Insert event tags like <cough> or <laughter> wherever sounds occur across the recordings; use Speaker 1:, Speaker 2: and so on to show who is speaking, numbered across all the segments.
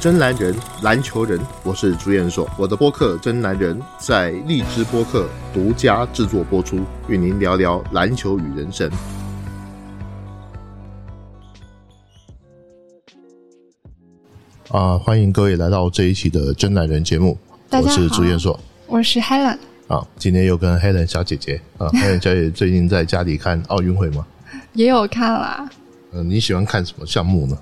Speaker 1: 真男人，篮球人，我是朱彦硕。我的播客《真男人》在荔枝播客独家制作播出，与您聊聊篮球与人生。啊，欢迎各位来到这一期的《真男人》节目，我是朱彦硕。
Speaker 2: 我是 Helen，
Speaker 1: 啊，今天又跟 Helen 小姐姐啊，Helen 小姐姐最近在家里看奥运会吗？<laughs>
Speaker 2: 也有看啦。
Speaker 1: 嗯、你喜欢看什么项目呢？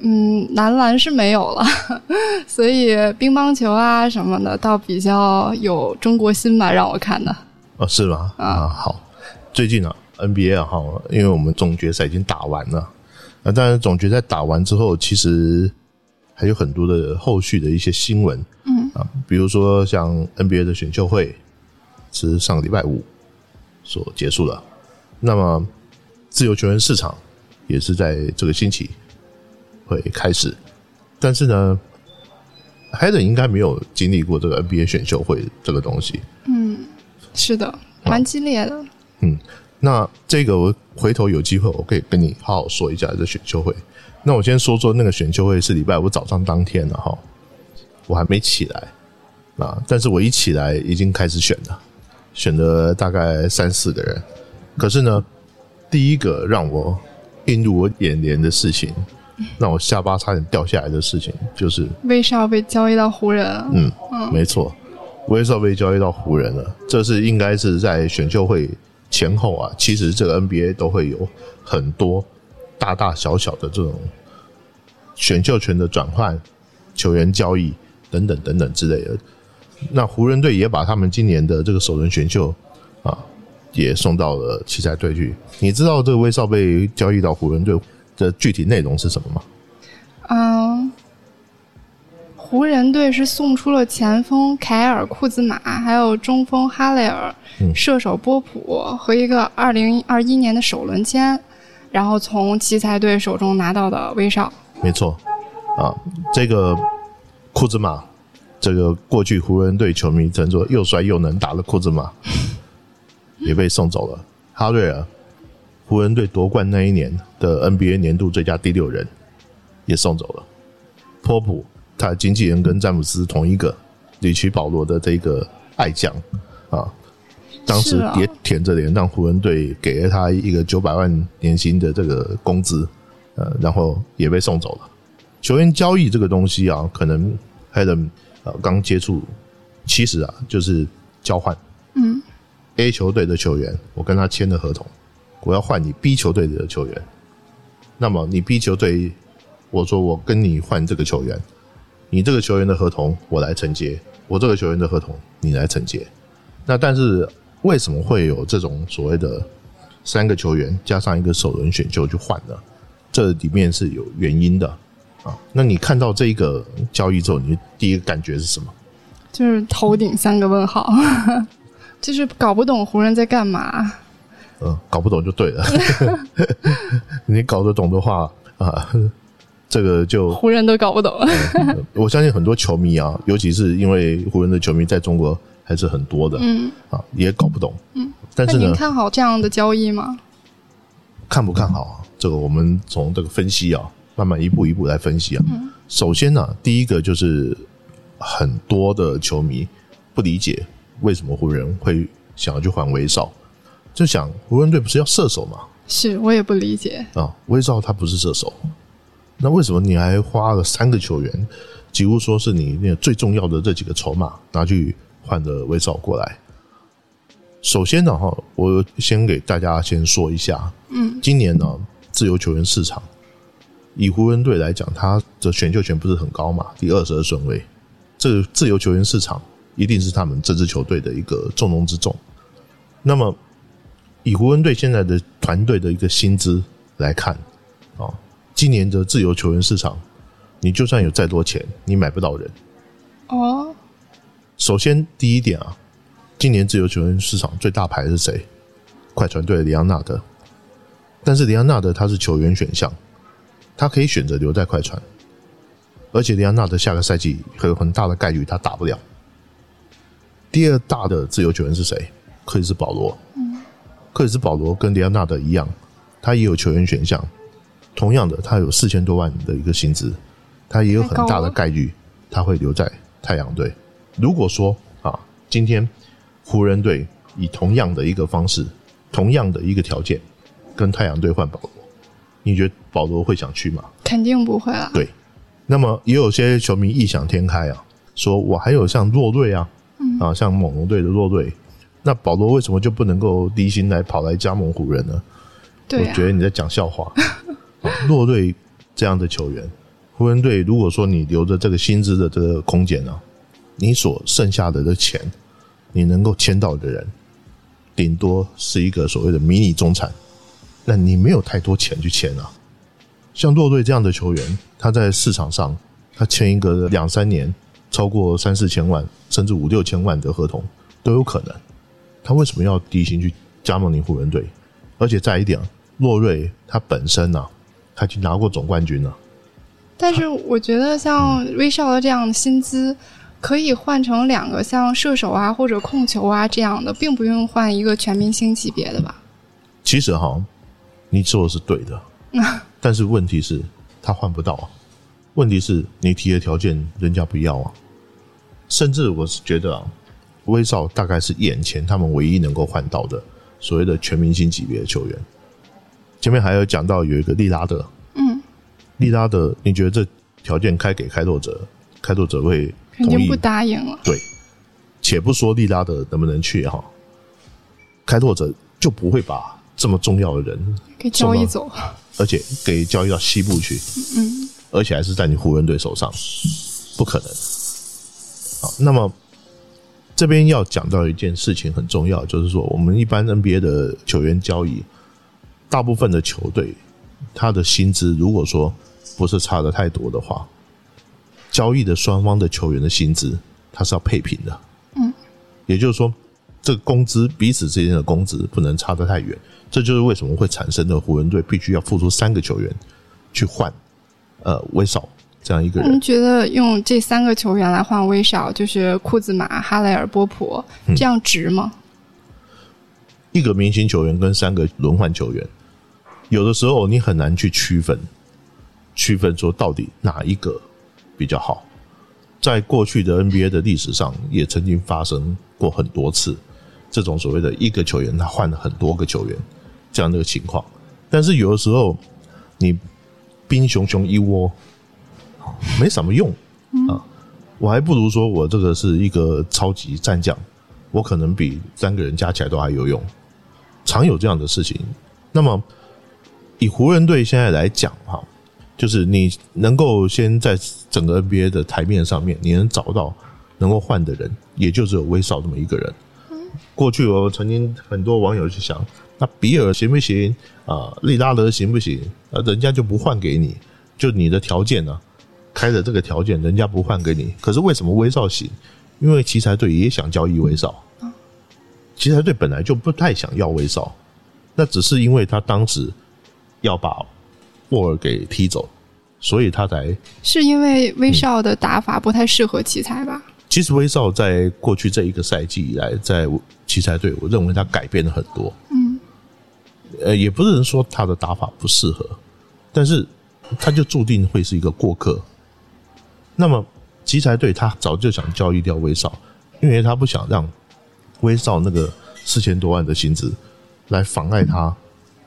Speaker 2: 嗯，男篮是没有了，<laughs> 所以乒乓球啊什么的倒比较有中国心吧，让我看的。
Speaker 1: 哦，是吗？啊，好。最近啊，NBA 啊，哈，因为我们总决赛已经打完了，啊，当然总决赛打完之后，其实还有很多的后续的一些新闻，
Speaker 2: 嗯
Speaker 1: 啊，比如说像 NBA 的选秀会是上个礼拜五所结束了，那么自由球员市场也是在这个星期会开始，但是呢 h a d e n 应该没有经历过这个 NBA 选秀会这个东西，
Speaker 2: 嗯，是的，蛮激烈的。
Speaker 1: 嗯，那这个我回头有机会，我可以跟你好好说一下这选秀会。那我先说说那个选秀会是礼拜五早上当天的哈，我还没起来啊，但是我一起来已经开始选了，选了大概三四个人。可是呢，第一个让我映入我眼帘的事情，让我下巴差点掉下来的事情，就是
Speaker 2: 威少被交易到湖人了。
Speaker 1: 嗯，没错，威少被交易到湖人了，这是应该是在选秀会前后啊。其实这个 NBA 都会有很多大大小小的这种选秀权的转换、球员交易等等等等之类的。那湖人队也把他们今年的这个首轮选秀啊，也送到了奇才队去。你知道这个威少被交易到湖人队的具体内容是什么吗？
Speaker 2: 嗯，湖人队是送出了前锋凯尔库兹马，还有中锋哈雷尔、
Speaker 1: 嗯
Speaker 2: 射手波普和一个二零二一年的首轮签，然后从奇才队手中拿到的威少。
Speaker 1: 没错，啊，这个库兹马，这个过去湖人队球迷称作又帅又能打的库兹马，<laughs> 也被送走了。哈瑞尔，湖人队夺冠那一年的 NBA 年度最佳第六人，也送走了。托普，他的经纪人跟詹姆斯同一个，里奇保罗的这个爱将啊，当时也舔着脸让湖人队给了他一个九百万年薪的这个工资，呃，然后也被送走了。球员交易这个东西啊，可能 Helen 呃刚接触，其实啊就是交换。
Speaker 2: 嗯
Speaker 1: ，A 球队的球员，我跟他签了合同，我要换你 B 球队的球员。那么你 B 球队，我说我跟你换这个球员，你这个球员的合同我来承接，我这个球员的合同你来承接。那但是为什么会有这种所谓的三个球员加上一个首轮选秀去换呢？这里面是有原因的啊。那你看到这一个交易之后，你第一个感觉是什么？
Speaker 2: 就是头顶三个问号，<laughs> 就是搞不懂湖人在干嘛。
Speaker 1: 嗯，搞不懂就对了。<laughs> 你搞得懂的话啊，这个就
Speaker 2: 湖人都搞不懂。<laughs>
Speaker 1: 我相信很多球迷啊，尤其是因为湖人的球迷在中国还是很多的，
Speaker 2: 嗯，
Speaker 1: 啊，也搞不懂。嗯，但是呢，
Speaker 2: 您看好这样的交易吗？
Speaker 1: 看不看好啊？这个我们从这个分析啊，慢慢一步一步来分析啊。首先呢、第一个就是很多的球迷不理解为什么湖人会想要去换威少，就想湖人队不是要射手吗？
Speaker 2: 是我也不理解。
Speaker 1: 啊，威少他不是射手，那为什么你还花了三个球员，几乎说是你那个最重要的这几个筹码拿去换的威少过来？首先呢，哈，我先给大家先说一下，
Speaker 2: 嗯，
Speaker 1: 今年呢，自由球员市场以湖人队来讲，他的选秀权不是很高嘛，第二十二顺位，这个自由球员市场一定是他们这支球队的一个重中之重。那么，以湖人队现在的团队的一个薪资来看，啊，今年的自由球员市场，你就算有再多钱，你买不到人。
Speaker 2: 哦，
Speaker 1: 首先第一点啊，今年自由球员市场最大牌是谁？快船队的里昂纳德。但是里昂纳德他是球员选项，他可以选择留在快船，而且里昂纳德下个赛季还有很大的概率他打不了。第二大的自由球员是谁？克里斯保罗。克里斯保罗跟里昂纳德一样，他也有球员选项，同样的，他有四千多万的一个薪资，他也有很大的概率他会留在太阳队。如果说啊，今天湖人队以同样的一个方式、同样的一个条件跟太阳队换保罗，你觉得保罗会想去吗？
Speaker 2: 肯定不会啊。
Speaker 1: 对，那么也有些球迷异想天开啊，说我还有像弱队啊，啊，像猛龙队的弱队，那保罗为什么就不能够低薪来跑来加盟湖人呢？
Speaker 2: 对、
Speaker 1: 我觉得你在讲笑话。<laughs> 洛瑞这样的球员，湖人队如果说你留着这个薪资的这个空间呢，你所剩下的的钱，你能够签到的人，顶多是一个所谓的迷你中产，那你没有太多钱去签啊。像洛瑞这样的球员，他在市场上，他签一个两三年，超过三四千万，甚至五六千万的合同都有可能。他为什么要低薪去加盟你湖人队？而且再一点，洛瑞他本身呢、他已经拿过总冠军了。
Speaker 2: 但是我觉得像威少的这样的薪资，可以换成两个像射手啊或者控球啊这样的，并不用换一个全明星级别的吧？
Speaker 1: 其实哈，你做的是对的，但是问题是，他换不到啊。问题是你提的条件人家不要啊。甚至我是觉得啊，威少大概是眼前他们唯一能够换到的所谓的全明星级别的球员。前面还有讲到有一个利拉德，
Speaker 2: 嗯，
Speaker 1: 利拉德，你觉得这条件开给开拓者，开拓者会同意
Speaker 2: 肯定不答应了。
Speaker 1: 对，且不说利拉德能不能去哈，开拓者就不会把这么重要的人，
Speaker 2: 给交易走，
Speaker 1: 而且给交易到西部去，
Speaker 2: 嗯，
Speaker 1: 而且还是在你湖人队手上，不可能。好，那么这边要讲到一件事情很重要，就是说我们一般 NBA 的球员交易，大部分的球队他的薪资如果说不是差的太多的话，交易的双方的球员的薪资它是要配平的。
Speaker 2: 嗯，
Speaker 1: 也就是说，这个工资彼此之间的工资不能差得太远。这就是为什么会产生的湖人队必须要付出三个球员去换呃威少这样一个人。
Speaker 2: 您觉得用这三个球员来换威少，就是库兹马、哈雷尔、波普，这样值吗？
Speaker 1: 一个明星球员跟三个轮换球员，有的时候你很难去区分，区分说到底哪一个比较好。在过去的 NBA 的历史上，也曾经发生过很多次这种所谓的一个球员他换了很多个球员这样的一个情况。但是有的时候，你兵熊熊一窝没什么用啊，我还不如说我这个是一个超级战将，我可能比三个人加起来都还有用。常有这样的事情。那么以湖人队现在来讲，哈，就是你能够先在整个 NBA 的台面上面，你能找到能够换的人，也就只有威少这么一个人。过去我曾经很多网友去想，那比尔行不行啊？利拉德行不行？啊，人家就不换给你，就你的条件呢、开的这个条件，人家不换给你。可是为什么威少行？因为奇才队也想交易威少，奇才队本来就不太想要威少，那只是因为他当时要把沃尔给踢走，所以他才。
Speaker 2: 是因为威少的打法不太适合奇才吧？
Speaker 1: 其实威少在过去这一个赛季以来，在奇才队，我认为他改变了很多。
Speaker 2: 嗯，
Speaker 1: 呃，也不是人说他的打法不适合，但是他就注定会是一个过客。那么奇才队他早就想交易掉威少，因为他不想让威少那个四千多万的薪资来妨碍他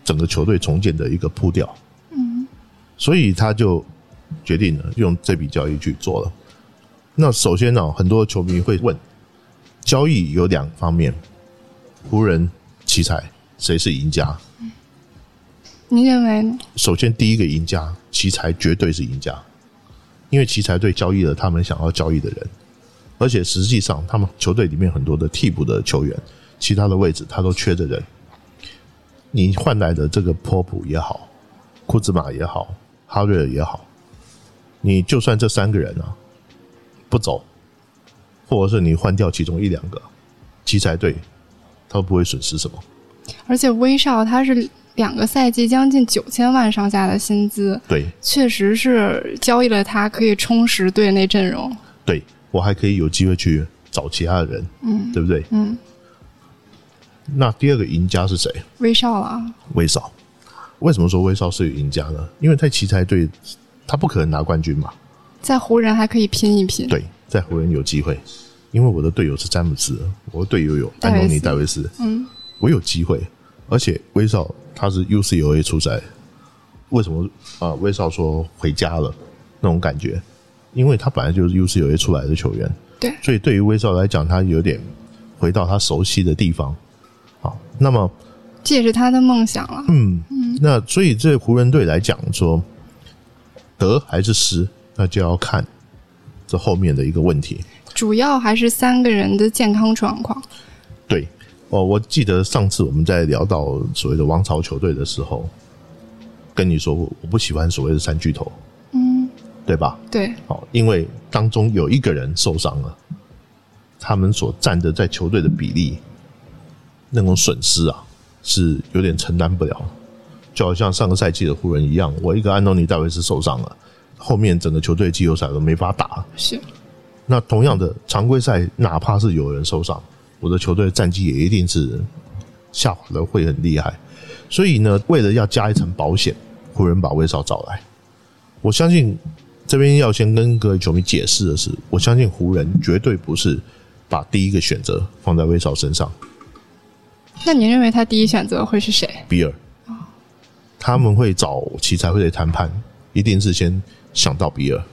Speaker 1: 整个球队重建的一个铺调。
Speaker 2: 嗯，
Speaker 1: 所以他就决定了用这笔交易去做了。那首先呢，很多球迷会问，交易有两方面，湖人、奇才谁是赢家？
Speaker 2: 你认为呢？
Speaker 1: 首先，第一个赢家，奇才绝对是赢家，因为奇才队交易了他们想要交易的人，而且实际上他们球队里面很多的替补的球员，其他的位置他都缺着人。你换来的这个波普也好，库兹马也好，哈瑞尔也好，你就算这三个人啊不走，或者是你换掉其中一两个，奇才队他都不会损失什么。
Speaker 2: 而且威少他是两个赛季将近九千万上下的薪资，
Speaker 1: 对
Speaker 2: 确实是交易了他可以充实队内阵容。
Speaker 1: 对，我还可以有机会去找其他的人，
Speaker 2: 嗯
Speaker 1: 对不对？
Speaker 2: 嗯，
Speaker 1: 那第二个赢家是谁？
Speaker 2: 威少啊，
Speaker 1: 威少。为什么说威少是赢家呢？因为在奇才队，他不可能拿冠军嘛，
Speaker 2: 在湖人还可以拼一拼。
Speaker 1: 对，在湖人有机会，因为我的队友是詹姆斯，我的队友有安东尼戴维斯，
Speaker 2: 嗯，
Speaker 1: 我有机会。而且威少他是 UCLA 出赛，为什么啊？威少说回家了那种感觉，因为他本来就是 UCLA 出来的球员，
Speaker 2: 对，
Speaker 1: 所以对于威少来讲，他有点回到他熟悉的地方。好，那么
Speaker 2: 这也是他的梦想了。
Speaker 1: 嗯，那所以这湖人队来讲说得还是失，那就要看这后面的一个问题。
Speaker 2: 主要还是三个人的健康状况。
Speaker 1: 对，哦，我记得上次我们在聊到所谓的王朝球队的时候，跟你说我不喜欢所谓的三巨头，
Speaker 2: 嗯，
Speaker 1: 对吧？
Speaker 2: 对，
Speaker 1: 哦，因为当中有一个人受伤了，他们所占的在球队的比例，那种损失啊，是有点承担不了。就好像上个赛季的湖人一样，我一个安东尼戴维斯受伤了，后面整个球队季后赛都没法打。
Speaker 2: 是
Speaker 1: 那同样的常规赛，哪怕是有人受伤，我的球队的战绩也一定是下滑的会很厉害。所以呢，为了要加一层保险，湖人把威少找来。我相信这边要先跟各位球迷解释的是，我相信湖人绝对不是把第一个选择放在威少身上，
Speaker 2: 那你认为他第一选择会是谁？
Speaker 1: 比尔。他们会找奇才会的谈判，一定是先想到比尔，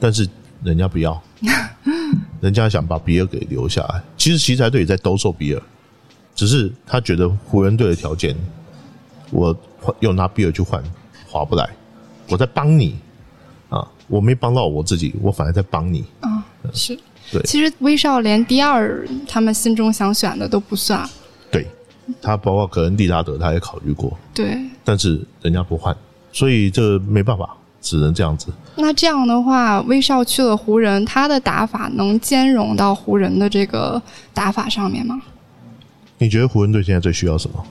Speaker 1: 但是人家不要，<laughs> 人家想把比尔给留下来。其实奇才队也在兜售比尔，只是他觉得湖人队的条件，我用拿比尔去换，划不来。我在帮你啊，我没帮到我自己，我反而在帮你。
Speaker 2: 啊、是。
Speaker 1: 对
Speaker 2: 其实威少连第二他们心中想选的都不算。
Speaker 1: 对他，包括可能利拉德他也考虑过，
Speaker 2: 对，
Speaker 1: 但是人家不换，所以这没办法，只能这样子。
Speaker 2: 那这样的话，威少去了湖人，他的打法能兼容到湖人的这个打法上面吗？
Speaker 1: 你觉得湖人队现在最需要什么？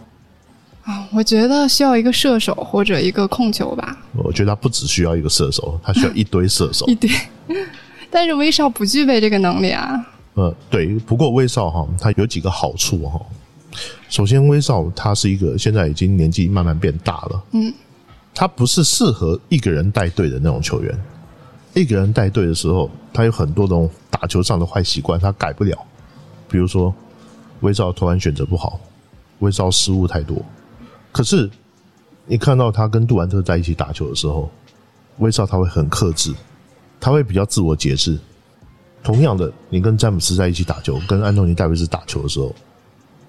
Speaker 2: 啊，我觉得需要一个射手或者一个控球吧，
Speaker 1: 我觉得他不只需要一个射手，他需要一堆射手 <laughs>
Speaker 2: 一。堆。<laughs> 但是威少不具备这个能力啊。
Speaker 1: 呃，对，不过威少哈，他有几个好处哈。首先，威少他是一个现在已经年纪慢慢变大了，
Speaker 2: 嗯，
Speaker 1: 他不是适合一个人带队的那种球员。一个人带队的时候，他有很多种打球上的坏习惯，他改不了。比如说，威少投篮选择不好，威少失误太多。可是，你看到他跟杜兰特在一起打球的时候，威少他会很克制，他会比较自我节制。同样的，你跟詹姆斯在一起打球，跟安东尼戴维斯打球的时候，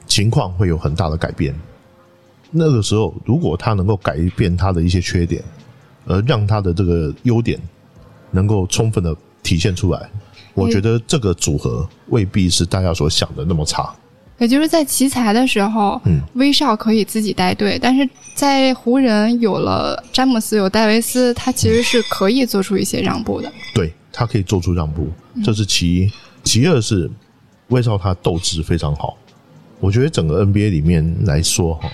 Speaker 1: 情况会有很大的改变。那个时候，如果他能够改变他的一些缺点，而让他的这个优点能够充分的体现出来，我觉得这个组合未必是大家所想的那么差。
Speaker 2: 也就是在奇才的时候，
Speaker 1: 嗯，
Speaker 2: 威少可以自己带队，但是在湖人有了詹姆斯有戴维斯，他其实是可以做出一些让步的。
Speaker 1: 对他可以做出让步，这是其一。其二是威少他斗志非常好，我觉得整个 NBA 里面来说哈，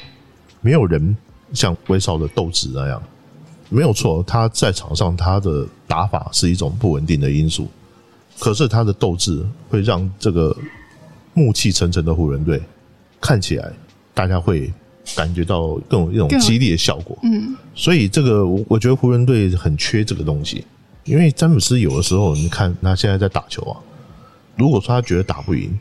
Speaker 1: 没有人像威少的斗志那样。没有错，他在场上他的打法是一种不稳定的因素，可是他的斗志会让这个暮气沉沉的湖人队看起来，大家会感觉到更有一种激励的效果。
Speaker 2: 嗯，
Speaker 1: 所以这个我我觉得湖人队很缺这个东西，因为詹姆斯有的时候你看他现在在打球啊，如果说他觉得打不赢，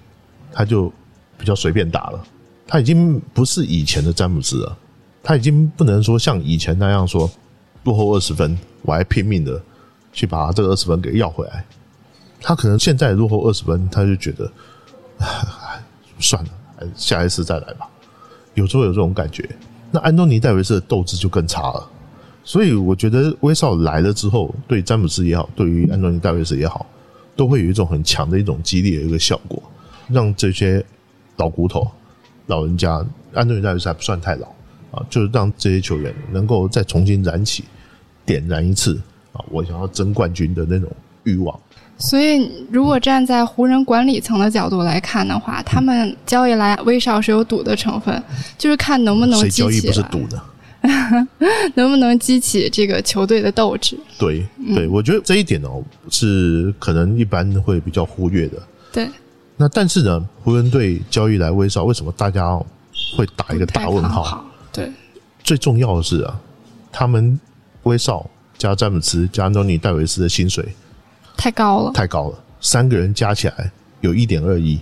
Speaker 1: 他就比较随便打了，他已经不是以前的詹姆斯了，他已经不能说像以前那样说落后二十分，我还拼命的去把这个二十分给要回来，他可能现在落后二十分，他就觉得，算了，下一次再来吧。有时候有这种感觉。那安东尼戴维斯的斗志就更差了，所以我觉得威少来了之后，对詹姆斯也好，对于安东尼戴维斯也好，都会有一种很强的一种激励的一个效果，让这些老骨头、老人家，安东尼戴维斯还不算太老啊，就是让这些球员能够再重新燃起、点燃一次啊，我想要争冠军的那种欲望。
Speaker 2: 所以如果站在湖人管理层的角度来看的话，他们交易来威少是有赌的成分，就是看能不能
Speaker 1: 谁
Speaker 2: 激起
Speaker 1: 交易不是赌的？<laughs>
Speaker 2: 能不能激起这个球队的斗志。
Speaker 1: 对对，我觉得这一点哦是可能一般会比较忽略的。
Speaker 2: 对，
Speaker 1: 那但是呢，湖人队交易来威少，为什么大家会打一个大问号？
Speaker 2: 对，
Speaker 1: 最重要的是啊，他们威少加詹姆斯加安东尼戴维斯的薪水
Speaker 2: 太高了，
Speaker 1: 太高了，三个人加起来有一点二亿。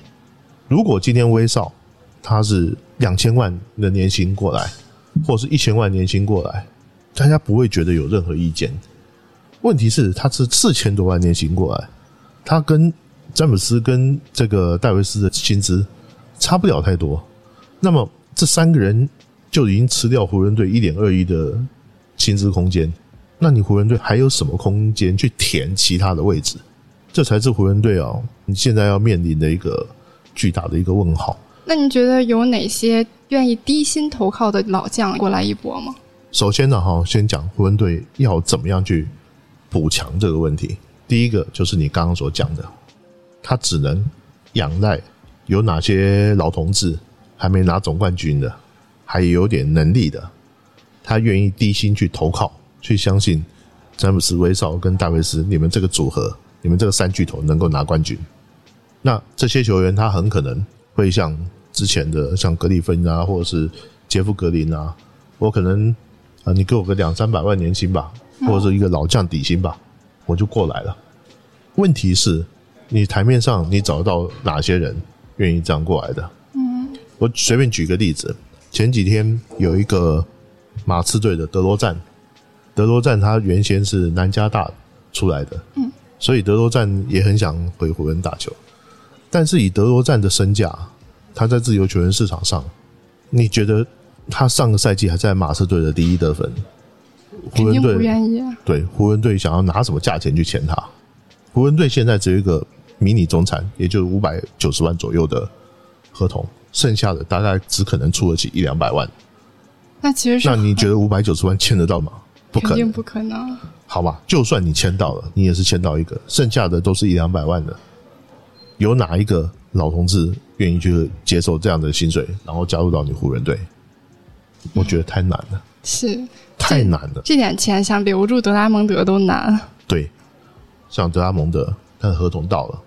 Speaker 1: 如果今天威少他是两千万的年薪过来，或者是一千万年薪过来，大家不会觉得有任何意见。问题是他是四千多万年薪过来，他跟詹姆斯跟这个戴维斯的薪资差不了太多。那么这三个人就已经吃掉湖人队一点二亿的薪资空间，那你湖人队还有什么空间去填其他的位置？这才是湖人队啊，你现在要面临的一个巨大的一个问号。
Speaker 2: 那你觉得有哪些愿意低薪投靠的老将过来一搏吗？
Speaker 1: 首先呢，哈，先讲湖人队要怎么样去补强这个问题。第一个就是你刚刚所讲的，他只能仰赖有哪些老同志还没拿总冠军的，还有点能力的，他愿意低薪去投靠，去相信詹姆斯、威少跟戴维斯，你们这个组合，你们这个三巨头能够拿冠军。那这些球员他很可能会像之前的像格里芬啊，或者是杰夫格林啊，我可能啊，你给我个两三百万年薪吧，或者是一个老将底薪吧，我就过来了。问题是，你台面上你找到哪些人愿意这样过来的？嗯，我随便举个例子，前几天有一个马刺队的德罗赞，德罗赞他原先是南加大出来的，嗯，所以德罗赞也很想回湖人打球，但是以德罗赞的身价，他在自由球员市场上，你觉得他上个赛季还在马刺队的第一得分，湖人
Speaker 2: 队不
Speaker 1: 队
Speaker 2: 愿意啊。
Speaker 1: 对湖人队想要拿什么价钱去签他？湖人队现在只有一个迷你中产，也就是五百九十万左右的合同，剩下的大概只可能出得起一两百万。
Speaker 2: 那其实是
Speaker 1: 那你觉得五百九十万签得到吗？不可能，
Speaker 2: 肯定不可能。
Speaker 1: 好吧？就算你签到了，你也是签到一个，剩下的都是一两百万的。有哪一个老同志愿意去接受这样的薪水，然后加入到你湖人队？我觉得太难了，
Speaker 2: 是
Speaker 1: 太难了。
Speaker 2: 这点钱想留住德拉蒙德都难。
Speaker 1: 对，像德拉蒙德，他的合同到了，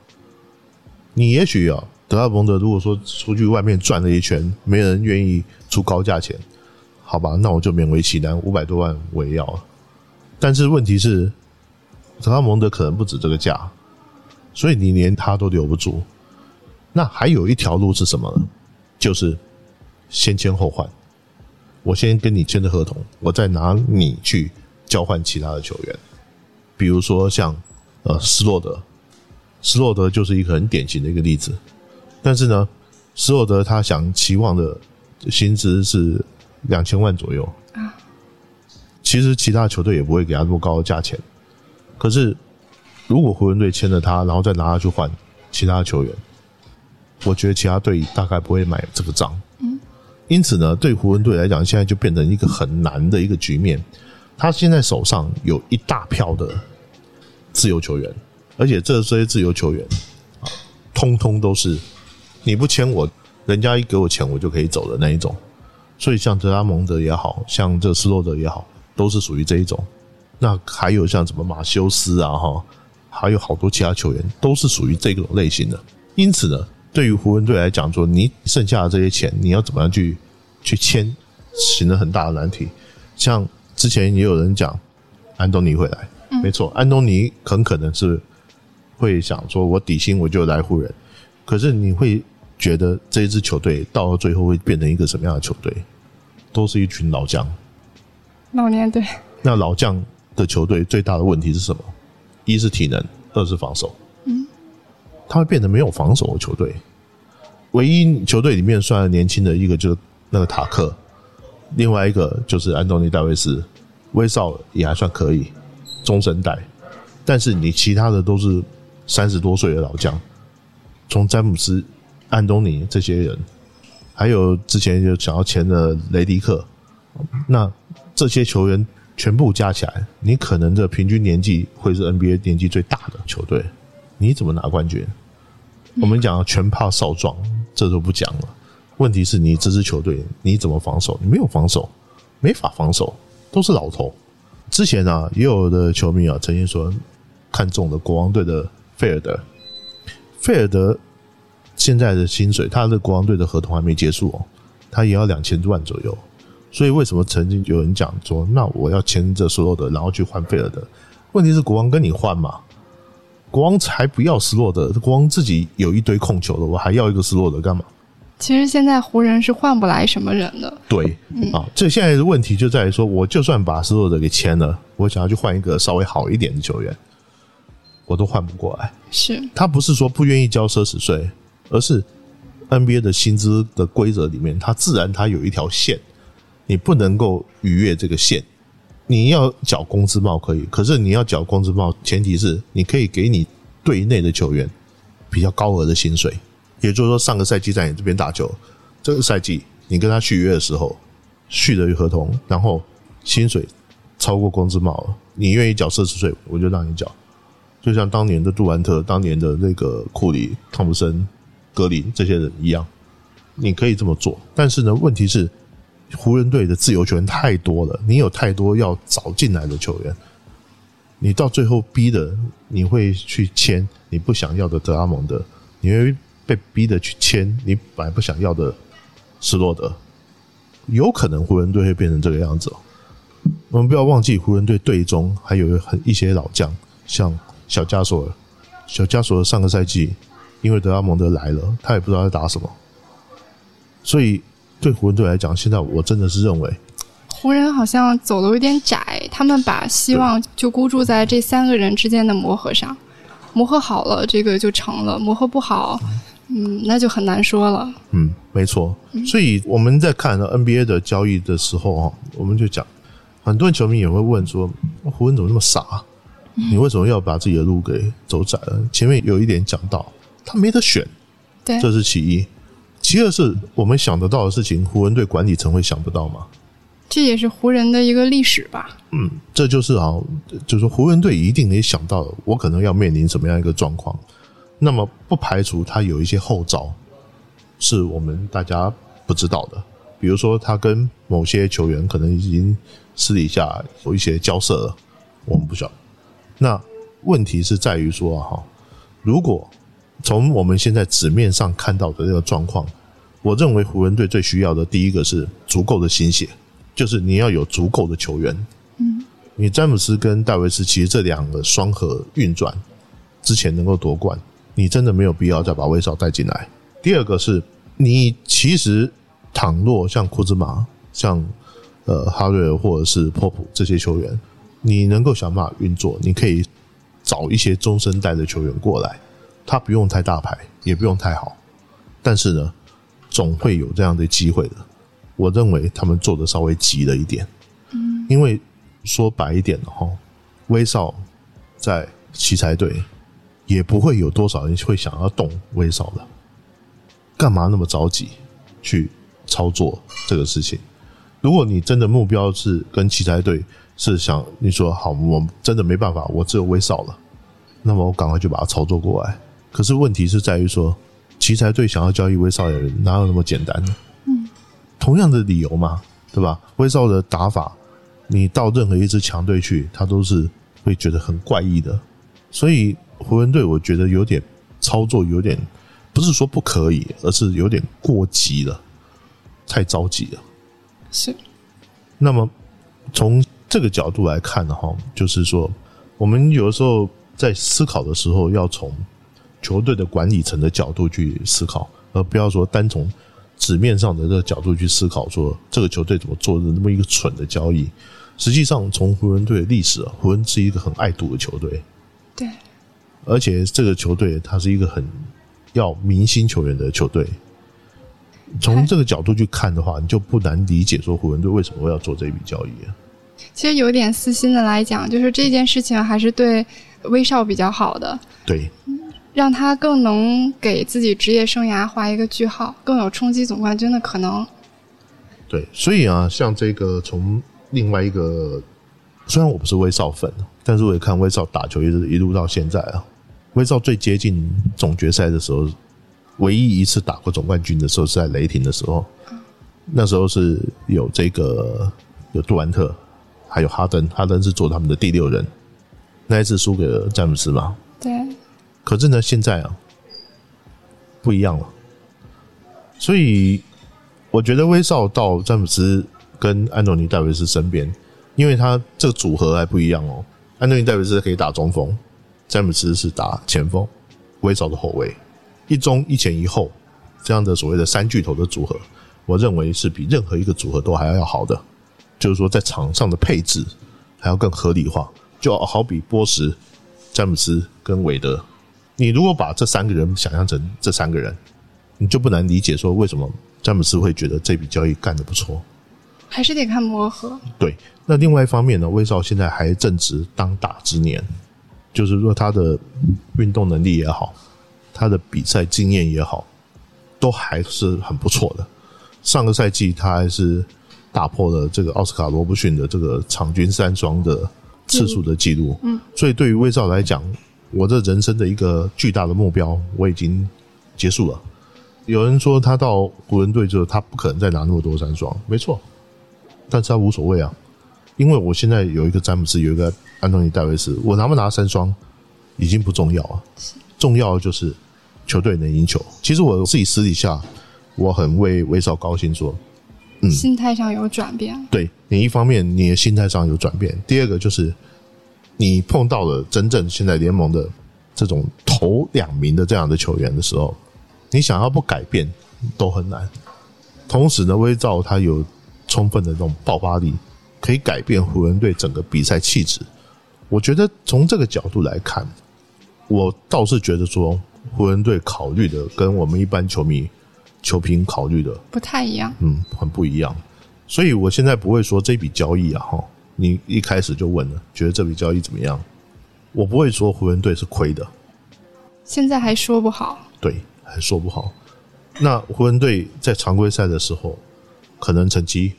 Speaker 1: 你也许啊，德拉蒙德如果说出去外面转了一圈，没人愿意出高价钱，好吧，那我就勉为其难，五百多万我也要了。但是问题是，德拉蒙德可能不止这个价，所以你连他都留不住。那还有一条路是什么呢？就是先签后换。我先跟你签的合同，我再拿你去交换其他的球员。比如说像呃斯洛德，斯洛德就是一个很典型的一个例子。但是呢，斯洛德他想期望的薪资是两千万左右
Speaker 2: 啊。
Speaker 1: 其实其他球队也不会给他那么高的价钱。可是如果湖人队签了他，然后再拿他去换其他球员，我觉得其他队大概不会买这个账。因此呢，对湖人队来讲，现在就变成一个很难的一个局面。他现在手上有一大票的自由球员，而且这些自由球员啊，通通都是你不签我，人家一给我钱我就可以走的那一种。所以像德拉蒙德也好像这斯洛德也好，都是属于这一种。那还有像什么马修斯啊，哈，还有好多其他球员都是属于这种类型的。因此呢，对于湖人队来讲，说你剩下的这些钱，你要怎么样去去签，形成很大的难题。像之前也有人讲安东尼会来，没错，安东尼很可能是会想说，我底薪我就来湖人。可是你会觉得这一支球队到了最后会变成一个什么样的球队？都是一群老将。
Speaker 2: 老年队
Speaker 1: 那老将的球队最大的问题是什么？一是体能，二是防守。嗯，他会变成没有防守的球队。唯一球队里面算年轻的一个就是那个塔克，另外一个就是安东尼戴维斯，威少也还算可以，中生代。但是你其他的都是三十多岁的老将，从詹姆斯、安东尼这些人，还有之前就想要签的雷迪克，那这些球员全部加起来，你可能的平均年纪会是 NBA 年纪最大的球队，你怎么拿冠军？我们讲全怕少壮，这都不讲了。问题是你这支球队你怎么防守？你没有防守，没法防守，都是老头。之前啊，也有的球迷啊曾经说看中了国王队的费尔德，费尔德现在的薪水，他的国王队的合同还没结束哦，他也要两千万左右。所以为什么曾经有人讲说，那我要签这所有的，然后去换费尔德？问题是国王跟你换嘛？国王才不要斯洛德，国王自己有一堆控球的，我还要一个斯洛德干嘛？
Speaker 2: 其实现在湖人是换不来什么人的。
Speaker 1: 对，啊，这现在的问题就在于说，我就算把斯洛德给签了，我想要去换一个稍微好一点的球员，我都换不过来。
Speaker 2: 是
Speaker 1: 他不是说不愿意交奢侈税，而是 NBA 的薪资的规则里面，它自然它有一条线，你不能够逾越这个线。你要缴工资帽可以，可是你要缴工资帽，前提是你可以给你队内的球员比较高额的薪水。也就是说，上个赛季在你这边打球，这个赛季你跟他续约的时候续的合同，然后薪水超过工资帽了，你愿意缴奢侈税，我就让你缴。就像当年的杜兰特、当年的那个库里、汤普森、格林这些人一样，你可以这么做。但是呢，问题是湖人队的自由球员太多了，你有太多要找进来的球员，你到最后逼的你会去签你不想要的德拉蒙德，你会。被逼的去签你本来不想要的斯洛德，有可能湖人队会变成这个样子。我们不要忘记，湖人队队中还有很一些老将，像小加索尔。小加索尔上个赛季因为德拉蒙德来了，他也不知道在打什么。所以对湖人队来讲，现在我真的是认为，
Speaker 2: 湖人好像走的有点窄，他们把希望就孤注在这三个人之间的磨合上，磨合好了，这个就成了；磨合不好。嗯，那就很难说了。
Speaker 1: 嗯，没错。所以我们在看 NBA 的交易的时候啊，我们就讲，很多球迷也会问说：“湖人怎么那么傻？你为什么要把自己的路给走窄了？”前面有一点讲到，他没得选，
Speaker 2: 对，
Speaker 1: 这是其一。其二是我们想得到的事情，湖人队管理层会想不到吗？
Speaker 2: 这也是湖人的一个历史吧。
Speaker 1: 嗯，这就是啊，就是湖人队一定也想到，我可能要面临什么样一个状况。那么不排除他有一些后招，是我们大家不知道的。比如说，他跟某些球员可能已经私底下有一些交涉了，我们不晓得。那问题是在于说哈，如果从我们现在纸面上看到的这个状况，我认为湖人队最需要的第一个是足够的心血，就是你要有足够的球员。
Speaker 2: 嗯，
Speaker 1: 你詹姆斯跟戴维斯其实这两个双核运转之前能够夺冠。你真的没有必要再把威少带进来。第二个是，你其实倘若像库兹马、像呃哈瑞尔或者是波普这些球员，你能够想办法运作，你可以找一些中生代的球员过来，他不用太大牌，也不用太好，但是呢，总会有这样的机会的。我认为他们做的稍微急了一点，
Speaker 2: 嗯，
Speaker 1: 因为说白一点的哈，威少在奇才队。也不会有多少人会想要动威少的，干嘛那么着急去操作这个事情？如果你真的目标是跟奇才队是想你说好，我真的没办法，我只有威少了，那么我赶快就把它操作过来。可是问题是在于说，奇才队想要交易威少的人哪有那么简单呢？
Speaker 2: 嗯，
Speaker 1: 同样的理由嘛，对吧？威少的打法，你到任何一支强队去，他都是会觉得很怪异的，所以。湖人队我觉得有点操作，有点不是说不可以，而是有点过急了，太着急了。
Speaker 2: 是。
Speaker 1: 那么从这个角度来看的话，就是说，我们有的时候在思考的时候，要从球队的管理层的角度去思考，而不要说单从纸面上的这个角度去思考，说这个球队怎么做的那么一个蠢的交易。实际上，从湖人队的历史，湖人是一个很爱赌的球队。
Speaker 2: 对。
Speaker 1: 而且这个球队它是一个很要明星球员的球队，从这个角度去看的话，你就不难理解说湖人队为什么会要做这笔交易啊。
Speaker 2: 其实有点私心的来讲，就是这件事情还是对威少比较好的，
Speaker 1: 对，
Speaker 2: 让他更能给自己职业生涯画一个句号，更有冲击总冠军的可能。
Speaker 1: 对，所以啊，像这个从另外一个，虽然我不是威少粉，但是我也看威少打球一直一路到现在啊。威少最接近总决赛的时候，唯一一次打过总冠军的时候是在雷霆的时候，那时候是有这个有杜兰特，还有哈登，哈登是做他们的第六人，那一次输给了詹姆斯嘛。
Speaker 2: 对。
Speaker 1: 可是呢，现在啊不一样了，所以我觉得威少到詹姆斯跟安东尼戴维斯身边，因为他这个组合还不一样哦。安东尼戴维斯可以打中锋。詹姆斯是打前锋，威少的后卫，一中一前一后这样的所谓的三巨头的组合，我认为是比任何一个组合都还要好的。就是说，在场上的配置还要更合理化，就好比波什、詹姆斯跟韦德，你如果把这三个人想象成这三个人，你就不难理解说为什么詹姆斯会觉得这笔交易干得不错。
Speaker 2: 还是得看磨合。
Speaker 1: 对，那另外一方面呢，威少现在还正值当打之年，就是说他的运动能力也好，他的比赛经验也好，都还是很不错的。上个赛季他还是。打破了这个奥斯卡罗伯逊的这个场均三双的次数的记录，
Speaker 2: 嗯，
Speaker 1: 所以对于威少来讲，我这人生的一个巨大的目标我已经结束了。有人说他到湖人队之后，他不可能再拿那么多三双，没错，但是他无所谓啊，因为我现在有一个詹姆斯，有一个安东尼戴维斯，我拿不拿三双已经不重要啊，重要的就是球队能赢球。其实我自己私底下我很为威少高兴，说。
Speaker 2: 心态上有转变，
Speaker 1: 对你一方面你的心态上有转变，第二个就是你碰到了真正现在联盟的这种头两名的这样的球员的时候，你想要不改变都很难。同时呢，威少他有充分的这种爆发力，可以改变湖人队整个比赛气质。我觉得从这个角度来看，我倒是觉得说湖人队考虑的跟我们一般球迷。球评考虑的
Speaker 2: 不太一样，
Speaker 1: 嗯，很不一样，所以我现在不会说这笔交易啊，哈，你一开始就问了，觉得这笔交易怎么样？我不会说湖人队是亏的，
Speaker 2: 现在还说不好，
Speaker 1: 对，还说不好。那湖人队在常规赛的时候，可能成绩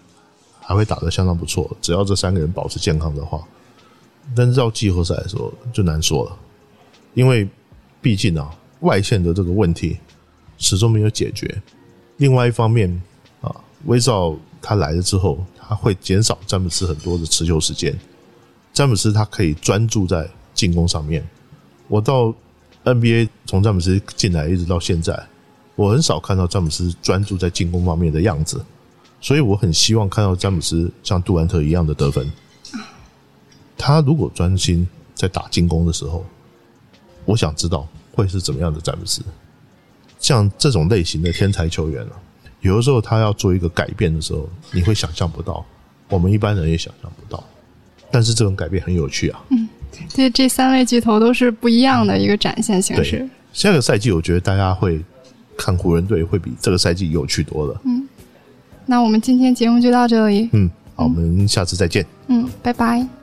Speaker 1: 还会打得相当不错，只要这三个人保持健康的话，但是到季后赛的时候就难说了，因为毕竟啊，外线的这个问题。始终没有解决。另外一方面啊，威少他来了之后，他会减少詹姆斯很多的持球时间。詹姆斯他可以专注在进攻上面。我到 NBA 从詹姆斯进来一直到现在，我很少看到詹姆斯专注在进攻方面的样子。所以我很希望看到詹姆斯像杜兰特一样的得分。他如果专心在打进攻的时候，我想知道会是怎么样的詹姆斯。像这种类型的天才球员啊，有的时候他要做一个改变的时候，你会想象不到，我们一般人也想象不到。但是这种改变很有趣啊。
Speaker 2: 嗯，这这三位巨头都是不一样的一个展现形式。
Speaker 1: 下个赛季我觉得大家会看湖人队会比这个赛季有趣多了。
Speaker 2: 嗯，那我们今天节目就到这里。
Speaker 1: 嗯，好，我们下次再见。
Speaker 2: 嗯，拜拜。